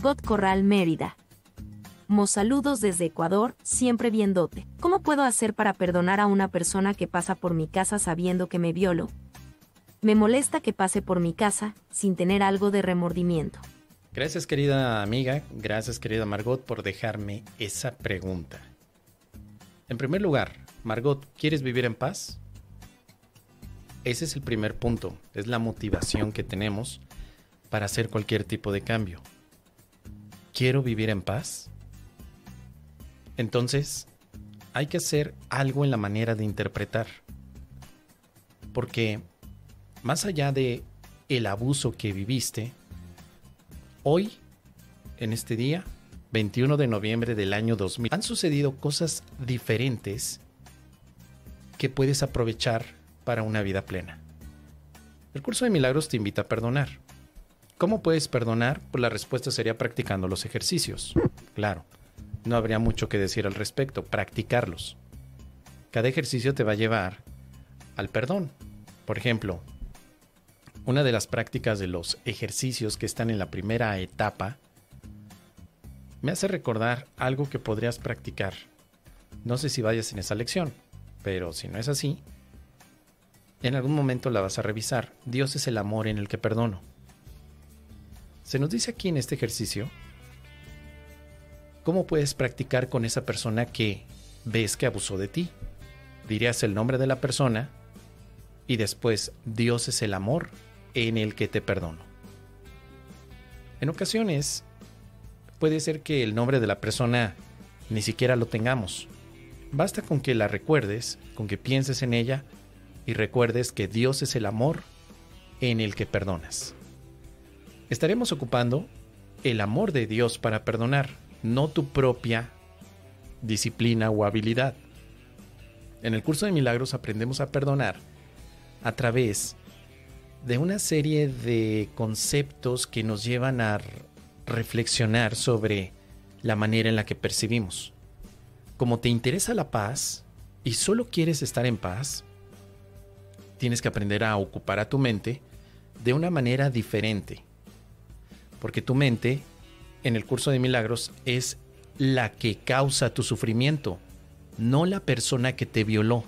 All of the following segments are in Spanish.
God Corral Mérida. Mos saludos desde Ecuador, siempre viéndote. ¿Cómo puedo hacer para perdonar a una persona que pasa por mi casa sabiendo que me violo? Me molesta que pase por mi casa sin tener algo de remordimiento. Gracias querida amiga, gracias querida Margot por dejarme esa pregunta. En primer lugar, Margot, ¿quieres vivir en paz? Ese es el primer punto, es la motivación que tenemos para hacer cualquier tipo de cambio. ¿Quiero vivir en paz? Entonces, hay que hacer algo en la manera de interpretar. Porque más allá de el abuso que viviste, hoy, en este día, 21 de noviembre del año 2000, han sucedido cosas diferentes que puedes aprovechar para una vida plena. El curso de milagros te invita a perdonar. ¿Cómo puedes perdonar? Pues la respuesta sería practicando los ejercicios. Claro, no habría mucho que decir al respecto, practicarlos. Cada ejercicio te va a llevar al perdón. Por ejemplo, una de las prácticas de los ejercicios que están en la primera etapa me hace recordar algo que podrías practicar. No sé si vayas en esa lección, pero si no es así, en algún momento la vas a revisar. Dios es el amor en el que perdono. Se nos dice aquí en este ejercicio cómo puedes practicar con esa persona que ves que abusó de ti. Dirías el nombre de la persona y después Dios es el amor en el que te perdono. En ocasiones puede ser que el nombre de la persona ni siquiera lo tengamos. Basta con que la recuerdes, con que pienses en ella y recuerdes que Dios es el amor en el que perdonas estaremos ocupando el amor de Dios para perdonar, no tu propia disciplina o habilidad. En el curso de milagros aprendemos a perdonar a través de una serie de conceptos que nos llevan a reflexionar sobre la manera en la que percibimos. Como te interesa la paz y solo quieres estar en paz, tienes que aprender a ocupar a tu mente de una manera diferente porque tu mente, en el curso de milagros, es la que causa tu sufrimiento, no la persona que te violó.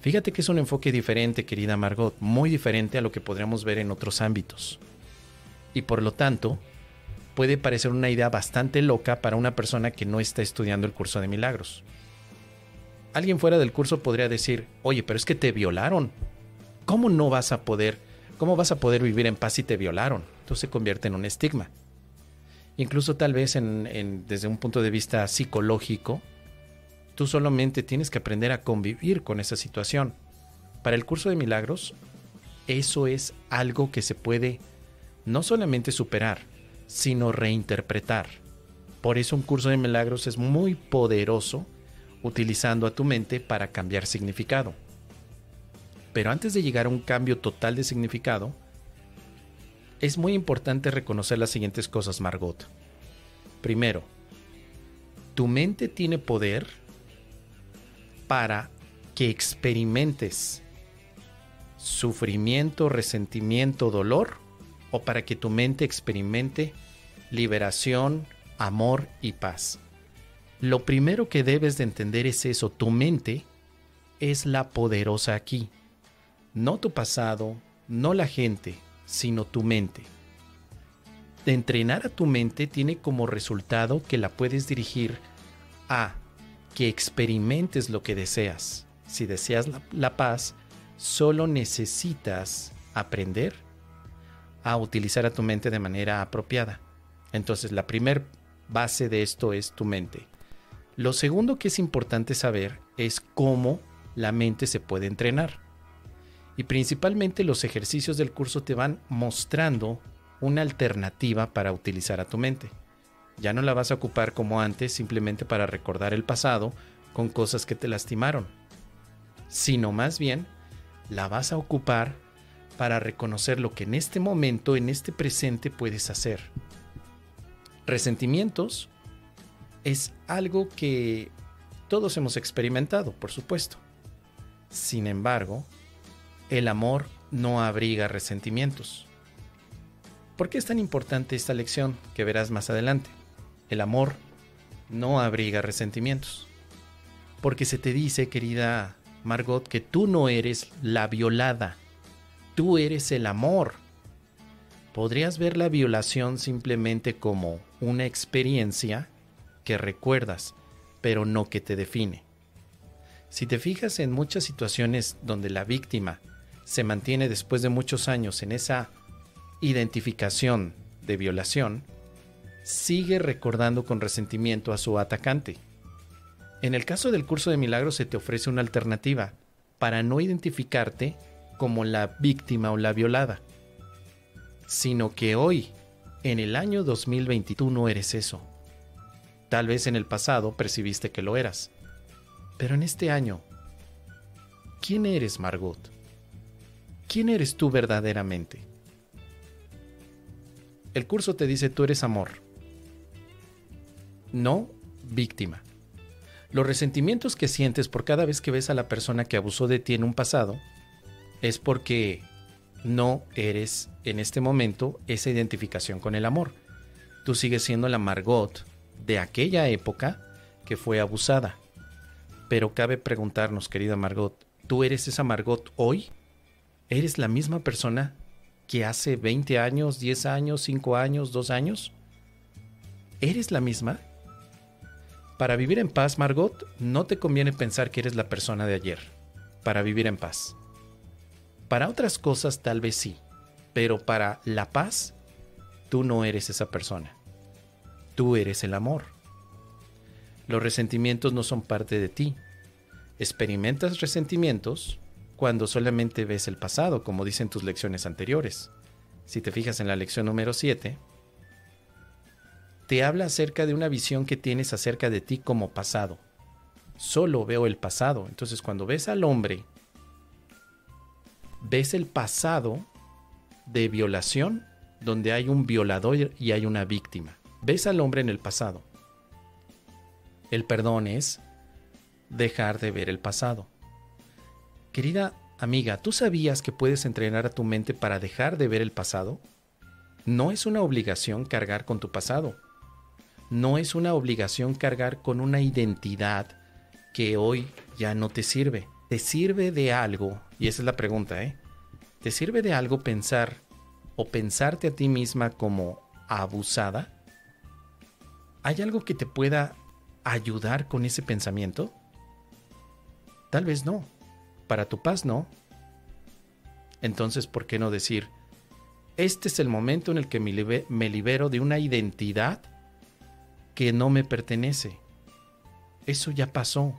Fíjate que es un enfoque diferente, querida Margot, muy diferente a lo que podríamos ver en otros ámbitos. Y por lo tanto, puede parecer una idea bastante loca para una persona que no está estudiando el curso de milagros. Alguien fuera del curso podría decir, oye, pero es que te violaron. ¿Cómo no vas a poder, cómo vas a poder vivir en paz si te violaron? Entonces se convierte en un estigma. Incluso tal vez desde un punto de vista psicológico, tú solamente tienes que aprender a convivir con esa situación. Para el curso de milagros, eso es algo que se puede no solamente superar, sino reinterpretar. Por eso un curso de milagros es muy poderoso utilizando a tu mente para cambiar significado. Pero antes de llegar a un cambio total de significado, es muy importante reconocer las siguientes cosas, Margot. Primero, tu mente tiene poder para que experimentes sufrimiento, resentimiento, dolor, o para que tu mente experimente liberación, amor y paz. Lo primero que debes de entender es eso, tu mente es la poderosa aquí, no tu pasado, no la gente, sino tu mente. Entrenar a tu mente tiene como resultado que la puedes dirigir a que experimentes lo que deseas. Si deseas la, paz, solo necesitas aprender a utilizar a tu mente de manera apropiada. Entonces, la primera base de esto es tu mente. Lo segundo que es importante saber es cómo la mente se puede entrenar. Y principalmente los ejercicios del curso te van mostrando una alternativa para utilizar a tu mente. Ya no la vas a ocupar como antes simplemente para recordar el pasado con cosas que te lastimaron, sino más bien la vas a ocupar para reconocer lo que en este momento, en este presente puedes hacer. Resentimientos es algo que todos hemos experimentado, por supuesto. Sin embargo, el amor no abriga resentimientos. ¿Por qué es tan importante esta lección que verás más adelante? El amor no abriga resentimientos. Porque se te dice, querida Margot, que tú no eres la violada, tú eres el amor. Podrías ver la violación simplemente como una experiencia que recuerdas, pero no que te define. Si te fijas en muchas situaciones donde la víctima se mantiene después de muchos años en esa identificación de violación, sigue recordando con resentimiento a su atacante. En el caso del curso de milagros se te ofrece una alternativa para no identificarte como la víctima o la violada, sino que hoy, en el año 2020, no eres eso. Tal vez en el pasado percibiste que lo eras, pero en este año, ¿quién eres Margot? ¿Quién eres tú verdaderamente? El curso te dice tú eres amor, no víctima. Los resentimientos que sientes por cada vez que ves a la persona que abusó de ti en un pasado es porque no eres en este momento esa identificación con el amor. Tú sigues siendo la Margot de aquella época que fue abusada. Pero cabe preguntarnos, querida Margot, ¿tú eres esa Margot hoy? ¿Eres la misma persona que hace 20 años, 10 años, 5 años, 2 años? ¿Eres la misma? Para vivir en paz, Margot, no te conviene pensar que eres la persona de ayer. Para vivir en paz. Para otras cosas tal vez sí, pero para la paz, tú no eres esa persona. Tú eres el amor. Los resentimientos no son parte de ti. Experimentas resentimientos cuando solamente ves el pasado, como dicen tus lecciones anteriores. Si te fijas en la lección número 7, te habla acerca de una visión que tienes acerca de ti como pasado. Solo veo el pasado. Entonces cuando ves al hombre, ves el pasado de violación donde hay un violador y hay una víctima. Ves al hombre en el pasado. El perdón es dejar de ver el pasado. Querida amiga, ¿tú sabías que puedes entrenar a tu mente para dejar de ver el pasado? No es una obligación cargar con tu pasado. No es una obligación cargar con una identidad que hoy ya no te sirve. Te sirve de algo, y esa es la pregunta, ¿eh? ¿Te sirve de algo pensar o pensarte a ti misma como abusada? ¿Hay algo que te pueda ayudar con ese pensamiento? Tal vez no. Para tu paz no. Entonces, ¿por qué no decir, este es el momento en el que me libero de una identidad que no me pertenece? Eso ya pasó.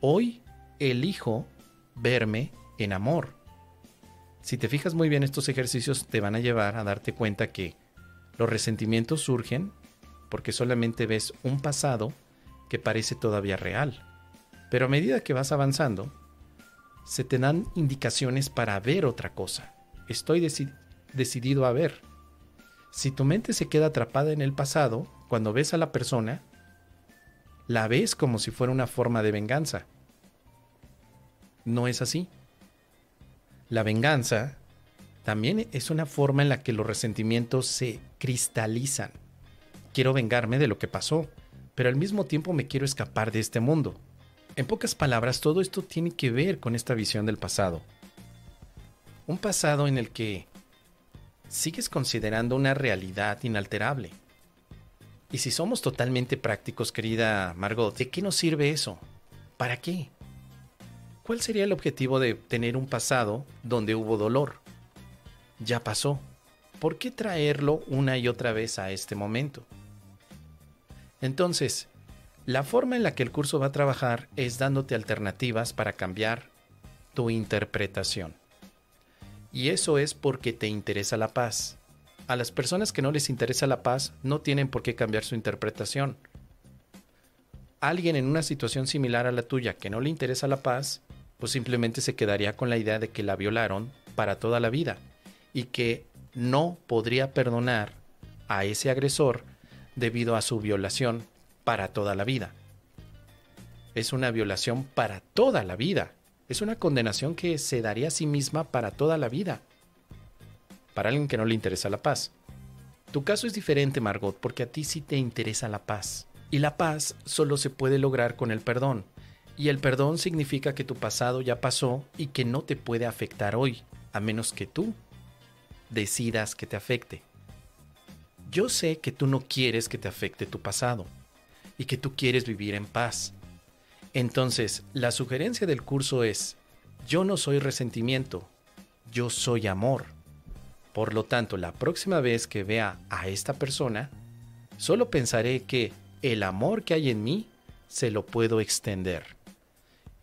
Hoy elijo verme en amor. Si te fijas muy bien, estos ejercicios te van a llevar a darte cuenta que los resentimientos surgen porque solamente ves un pasado que parece todavía real. Pero a medida que vas avanzando, se te dan indicaciones para ver otra cosa. Estoy decidido a ver. Si tu mente se queda atrapada en el pasado, cuando ves a la persona, la ves como si fuera una forma de venganza. No es así. La venganza también es una forma en la que los resentimientos se cristalizan quiero vengarme de lo que pasó, pero al mismo tiempo me quiero escapar de este mundo. En pocas palabras, todo esto tiene que ver con esta visión del pasado. Un pasado en el que sigues considerando una realidad inalterable. Y si somos totalmente prácticos, querida Margot, ¿de qué nos sirve eso? ¿Para qué? ¿Cuál sería el objetivo de tener un pasado donde hubo dolor? Ya pasó. ¿Por qué traerlo una y otra vez a este momento? Entonces, la forma en la que el curso va a trabajar es dándote alternativas para cambiar tu interpretación. Y eso es porque te interesa la paz. A las personas que no les interesa la paz no tienen por qué cambiar su interpretación. Alguien en una situación similar a la tuya que no le interesa la paz, pues simplemente se quedaría con la idea de que la violaron para toda la vida y que no podría perdonar a ese agresor debido a su violación para toda la vida. Es una violación para toda la vida. Es una condenación que se daría a sí misma para toda la vida. para alguien que no le interesa la paz. Tu caso es diferente, Margot, porque a ti sí te interesa la paz. Y la paz solo se puede lograr con el perdón. Y el perdón significa que tu pasado ya pasó y que no te puede afectar hoy, a menos que tú decidas que te afecte. Yo sé que tú no quieres que te afecte tu pasado y que tú quieres vivir en paz. Entonces, la sugerencia del curso es, yo no soy resentimiento, yo soy amor. Por lo tanto, la próxima vez que vea a esta persona, solo pensaré que el amor que hay en mí se lo puedo extender.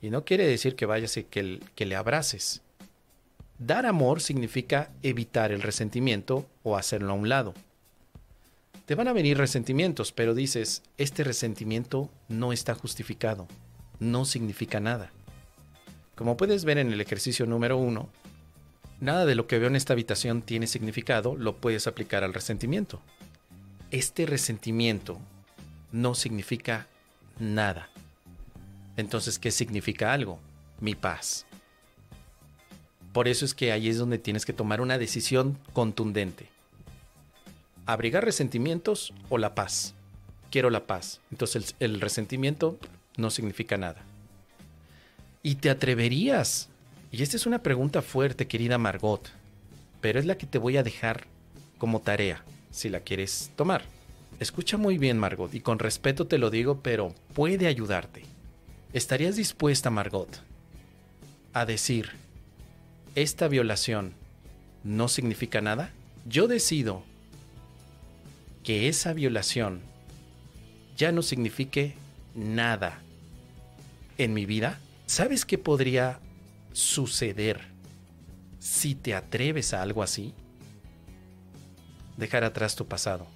Y no quiere decir que vayas y que, que le abraces. Dar amor significa evitar el resentimiento o hacerlo a un lado. Te van a venir resentimientos, pero dices, este resentimiento no está justificado, no significa nada. Como puedes ver en el ejercicio número uno, nada de lo que veo en esta habitación tiene significado, lo puedes aplicar al resentimiento. Este resentimiento no significa nada. Entonces, ¿qué significa algo? Mi paz. Por eso es que ahí es donde tienes que tomar una decisión contundente. ¿Abrigar resentimientos o la paz? Quiero la paz. Entonces el, el resentimiento no significa nada. ¿Y te atreverías? Y esta es una pregunta fuerte, querida Margot, pero es la que te voy a dejar como tarea, si la quieres tomar. Escucha muy bien, Margot, y con respeto te lo digo, pero puede ayudarte. ¿Estarías dispuesta, Margot, a decir, esta violación no significa nada? Yo decido que esa violación ya no signifique nada en mi vida. ¿Sabes qué podría suceder si te atreves a algo así? Dejar atrás tu pasado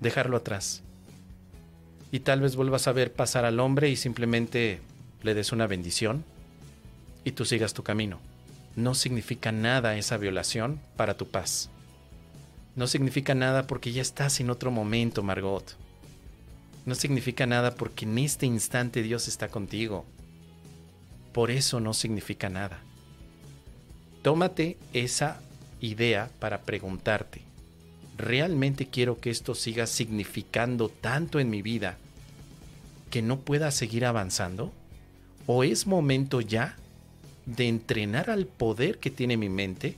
dejarlo atrás. Y tal vez vuelvas a ver pasar al hombre y simplemente le des una bendición y tú sigas tu camino. No significa nada esa violación para tu paz. No significa nada porque ya estás en otro momento, Margot. No significa nada porque en este instante Dios está contigo. Por eso no significa nada. Tómate esa idea para preguntarte, ¿realmente quiero que esto siga significando tanto en mi vida que no pueda seguir avanzando? ¿O es momento ya de entrenar al poder que tiene mi mente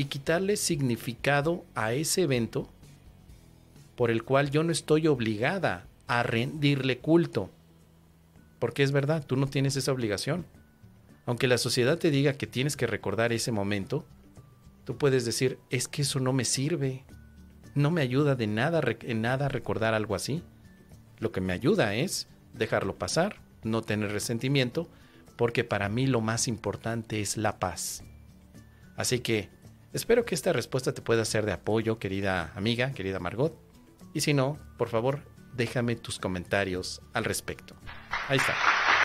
y quitarle significado a ese evento por el cual yo no estoy obligada a rendirle culto? Porque es verdad, tú no tienes esa obligación. Aunque la sociedad te diga que tienes que recordar ese momento, tú puedes decir, es que eso no me sirve, no me ayuda de nada en nada recordar algo así. Lo que me ayuda es dejarlo pasar, no tener resentimiento, porque para mí lo más importante es la paz. Así que espero que esta respuesta te pueda ser de apoyo, querida amiga, querida Margot. Y si no, por favor, déjame tus comentarios al respecto. Ahí está.